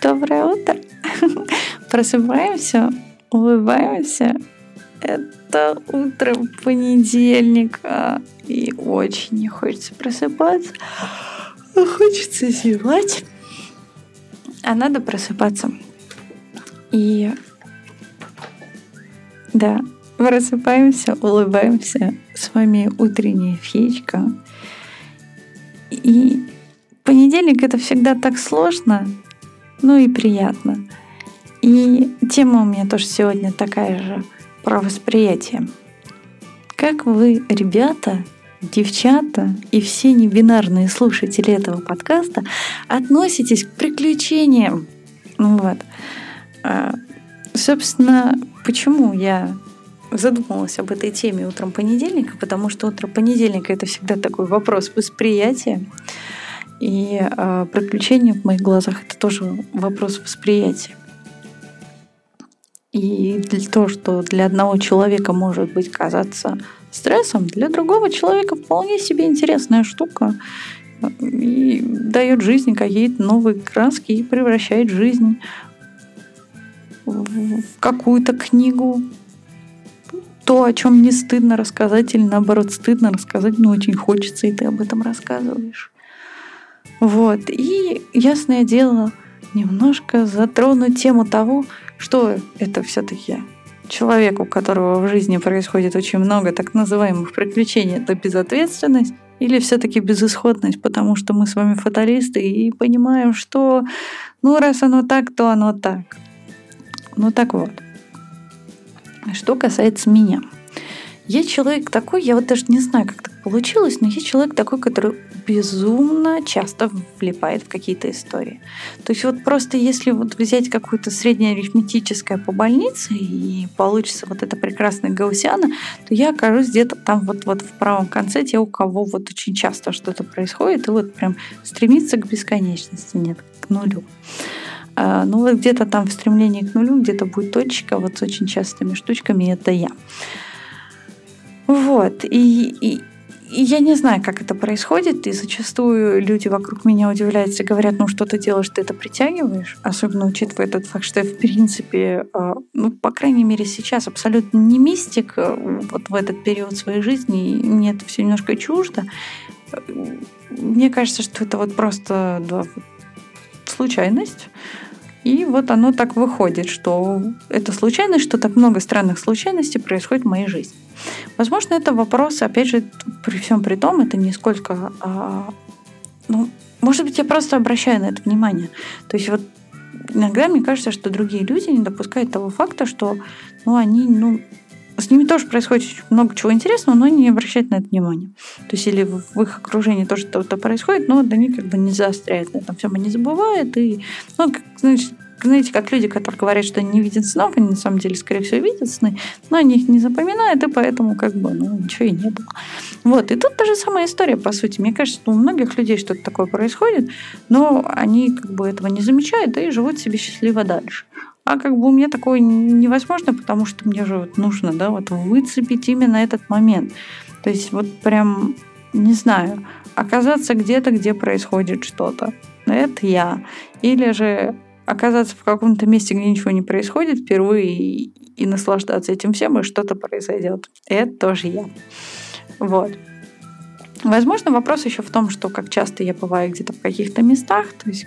Доброе утро. Просыпаемся, улыбаемся. Это утро понедельника. И очень не хочется просыпаться. А хочется зевать. А надо просыпаться. И да, просыпаемся, улыбаемся. С вами утренняя феечка. И понедельник это всегда так сложно, ну и приятно. И тема у меня тоже сегодня такая же про восприятие. Как вы, ребята, девчата и все небинарные слушатели этого подкаста относитесь к приключениям? Ну вот. А, собственно, почему я задумалась об этой теме утром понедельника, потому что утро понедельника это всегда такой вопрос восприятия. И э, приключения в моих глазах это тоже вопрос восприятия. И для того, что для одного человека может быть казаться стрессом, для другого человека вполне себе интересная штука и дает жизни какие-то новые краски и превращает жизнь в какую-то книгу, то, о чем не стыдно рассказать, или наоборот стыдно рассказать, но очень хочется, и ты об этом рассказываешь. Вот. И, ясное дело, немножко затрону тему того, что это все-таки человек, у которого в жизни происходит очень много так называемых приключений, это безответственность или все-таки безысходность, потому что мы с вами фаталисты и понимаем, что ну раз оно так, то оно так. Ну так вот. Что касается меня. Я человек такой, я вот даже не знаю, как так получилось, но я человек такой, который безумно часто влипает в какие-то истории. То есть вот просто если вот взять какую-то среднеарифметическое по больнице и получится вот это прекрасное гаусиана, то я окажусь где-то там вот, вот в правом конце, те, у кого вот очень часто что-то происходит, и вот прям стремится к бесконечности, нет, к нулю. А, ну вот где-то там в стремлении к нулю, где-то будет точка вот с очень частыми штучками, это я. Вот, и, и, и я не знаю, как это происходит, и зачастую люди вокруг меня удивляются и говорят, ну что ты делаешь, ты это притягиваешь, особенно учитывая этот факт, что я в принципе, а, ну по крайней мере сейчас абсолютно не мистик а, вот в этот период своей жизни, и мне это все немножко чуждо. Мне кажется, что это вот просто да, случайность. И вот оно так выходит, что это случайность, что так много странных случайностей происходит в моей жизни. Возможно, это вопрос, опять же, при всем при том, это не сколько... А, ну, может быть, я просто обращаю на это внимание. То есть вот иногда мне кажется, что другие люди не допускают того факта, что ну, они ну, с ними тоже происходит много чего интересного, но они не обращают на это внимания. То есть или в их окружении тоже что-то происходит, но они как бы не заостряют на этом всем, они забывают. И, ну, как, значит, знаете, как люди, которые говорят, что они не видят снов, они на самом деле, скорее всего, видят сны, но они их не запоминают, и поэтому как бы, ну, ничего и не было. Вот, и тут та же самая история, по сути. Мне кажется, что у многих людей что-то такое происходит, но они как бы этого не замечают, и живут себе счастливо дальше. А как бы у меня такое невозможно, потому что мне же вот нужно, да, вот выцепить именно этот момент. То есть вот прям, не знаю, оказаться где-то, где происходит что-то. Это я. Или же оказаться в каком-то месте, где ничего не происходит впервые и, и наслаждаться этим всем, и что-то произойдет. Это тоже я. Вот. Возможно, вопрос еще в том, что как часто я бываю где-то в каких-то местах, то есть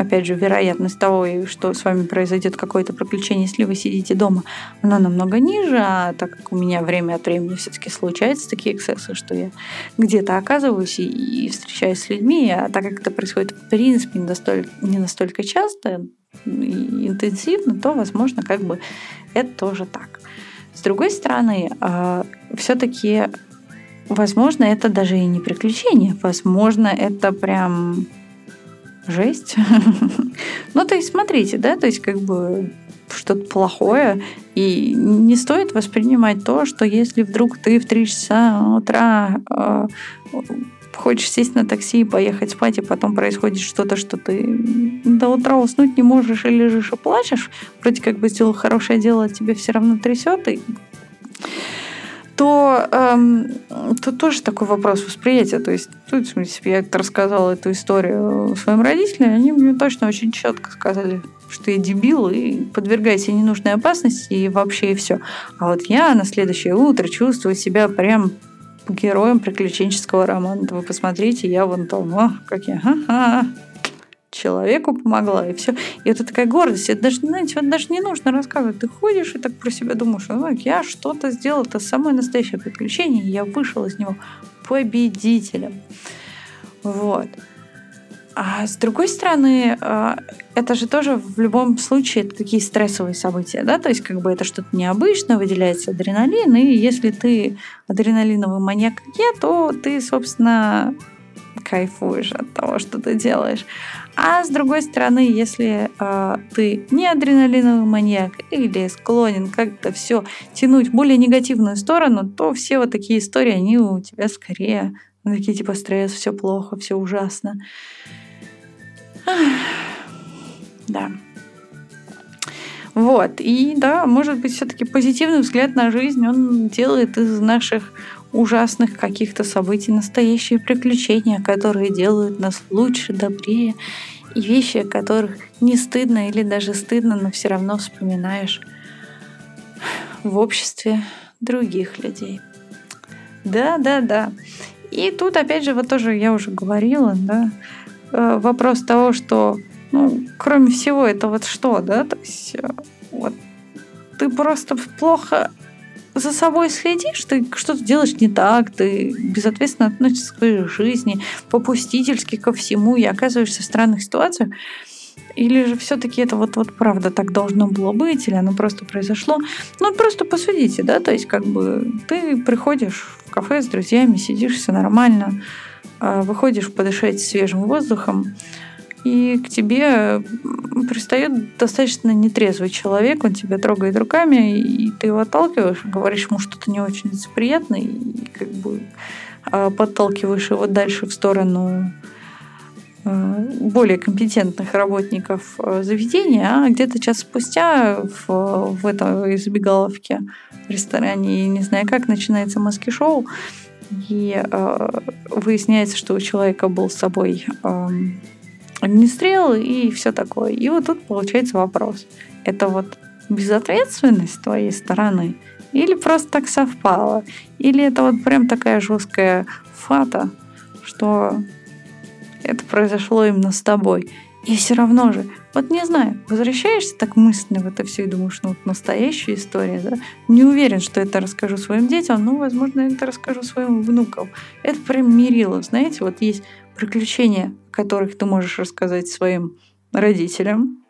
опять же, вероятность того, что с вами произойдет какое-то приключение, если вы сидите дома, она намного ниже, а так как у меня время от времени все-таки случаются такие эксцессы, что я где-то оказываюсь и, и встречаюсь с людьми, а так как это происходит в принципе не настолько, не настолько часто и интенсивно, то, возможно, как бы это тоже так. С другой стороны, а, все-таки, возможно, это даже и не приключение, возможно, это прям жесть. ну, то есть, смотрите, да, то есть, как бы что-то плохое, и не стоит воспринимать то, что если вдруг ты в 3 часа утра э, хочешь сесть на такси и поехать спать, и потом происходит что-то, что ты до утра уснуть не можешь и лежишь и плачешь, вроде как бы сделал хорошее дело, а тебе все равно трясет, и то эм, тут тоже такой вопрос восприятия. То есть, тут, в принципе, я рассказала эту историю своим родителям, они мне точно очень четко сказали, что я дебил и подвергаю себя ненужной опасности и вообще и все. А вот я на следующее утро чувствую себя прям героем приключенческого романа. Вы посмотрите, я вон там, о, как я, ага, человеку помогла, и все. И это такая гордость. Это даже, знаете, вот даже не нужно рассказывать. Ты ходишь и так про себя думаешь, ну, я что-то сделал, это самое настоящее приключение, и я вышел из него победителем. Вот. А с другой стороны, а, это же тоже в любом случае такие стрессовые события, да, то есть как бы это что-то необычное, выделяется адреналин, и если ты адреналиновый маньяк, я, то ты, собственно, кайфуешь от того, что ты делаешь. А с другой стороны, если э, ты не адреналиновый маньяк или склонен как-то все тянуть в более негативную сторону, то все вот такие истории, они у тебя скорее такие типа стресс, все плохо, все ужасно. Да. Вот. И да, может быть, все-таки позитивный взгляд на жизнь, он делает из наших ужасных каких-то событий настоящие приключения, которые делают нас лучше, добрее, и вещи, о которых не стыдно или даже стыдно, но все равно вспоминаешь в обществе других людей. Да, да, да. И тут, опять же, вот тоже я уже говорила, да, э, вопрос того, что, ну, кроме всего, это вот что, да, то есть э, вот ты просто плохо за собой следишь, ты что-то делаешь не так, ты безответственно относишься к своей жизни, попустительски ко всему и оказываешься в странных ситуациях, или же все-таки это вот, вот правда так должно было быть, или оно просто произошло. Ну, просто посудите, да, то есть как бы ты приходишь в кафе с друзьями, сидишь, все нормально, а, выходишь подышать свежим воздухом, и к тебе пристает достаточно нетрезвый человек, он тебя трогает руками, и ты его отталкиваешь, говоришь ему что-то не очень неприятное, и как бы а, подталкиваешь его дальше в сторону а, более компетентных работников а, заведения, а где-то час спустя в, в этой забегаловке в ресторане, не знаю как, начинается маски-шоу, и э, выясняется, что у человека был с собой э, огнестрел и все такое. И вот тут получается вопрос. Это вот безответственность с твоей стороны? Или просто так совпало? Или это вот прям такая жесткая фата, что это произошло именно с тобой? И все равно же, вот не знаю, возвращаешься так мысленно в это все и думаешь, ну вот настоящая история, да? Не уверен, что это расскажу своим детям, но, возможно, это расскажу своим внукам. Это прям мерило, знаете, вот есть приключения, которых ты можешь рассказать своим родителям.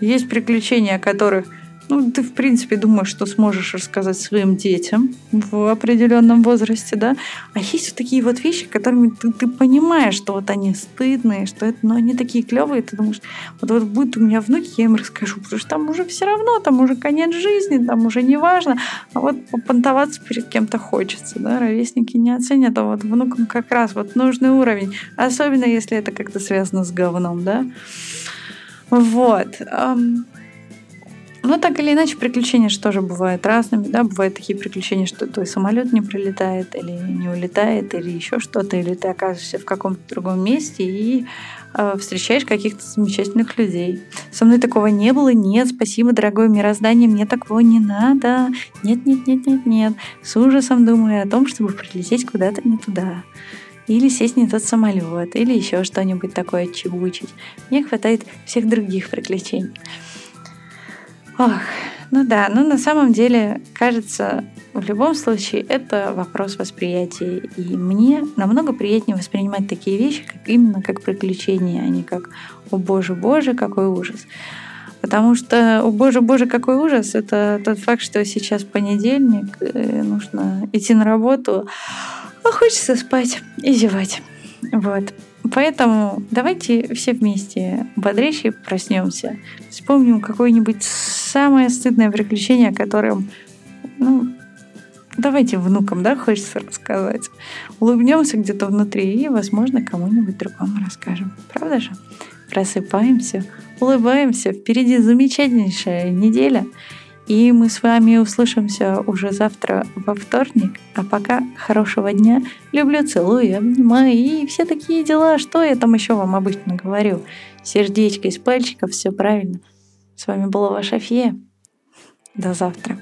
Есть приключения, о которых ну, ты, в принципе, думаешь, что сможешь рассказать своим детям в определенном возрасте, да. А есть вот такие вот вещи, которыми ты, ты понимаешь, что вот они стыдные, что это, но они такие клевые, ты думаешь, вот, вот будет у меня внуки, я им расскажу, потому что там уже все равно, там уже конец жизни, там уже не важно, а вот попонтоваться перед кем-то хочется, да, ровесники не оценят, а вот внукам как раз вот нужный уровень, особенно если это как-то связано с говном, да. Вот. Но так или иначе, приключения же тоже бывают разными, да, бывают такие приключения, что твой самолет не прилетает или не улетает, или еще что-то, или ты оказываешься в каком-то другом месте и э, встречаешь каких-то замечательных людей. Со мной такого не было, нет, спасибо, дорогое мироздание, мне такого не надо, нет, нет, нет, нет, нет. С ужасом думаю о том, чтобы прилететь куда-то не туда или сесть не тот самолет, или еще что-нибудь такое чебучить. Мне хватает всех других приключений. Ох, ну да, ну на самом деле, кажется, в любом случае это вопрос восприятия. И мне намного приятнее воспринимать такие вещи, как именно как приключения, а не как «О боже, боже, какой ужас». Потому что «О боже, боже, какой ужас» — это тот факт, что сейчас понедельник, нужно идти на работу, а хочется спать и зевать. Вот. Поэтому давайте все вместе бодрейшие проснемся. Вспомним какое-нибудь самое стыдное приключение, о котором, ну, давайте внукам, да, хочется рассказать. Улыбнемся где-то внутри и, возможно, кому-нибудь другому расскажем. Правда же? Просыпаемся, улыбаемся. Впереди замечательнейшая неделя. И мы с вами услышимся уже завтра во вторник. А пока хорошего дня. Люблю, целую, обнимаю и все такие дела. Что я там еще вам обычно говорю? Сердечко из пальчиков, все правильно. С вами была ваша фея. До завтра.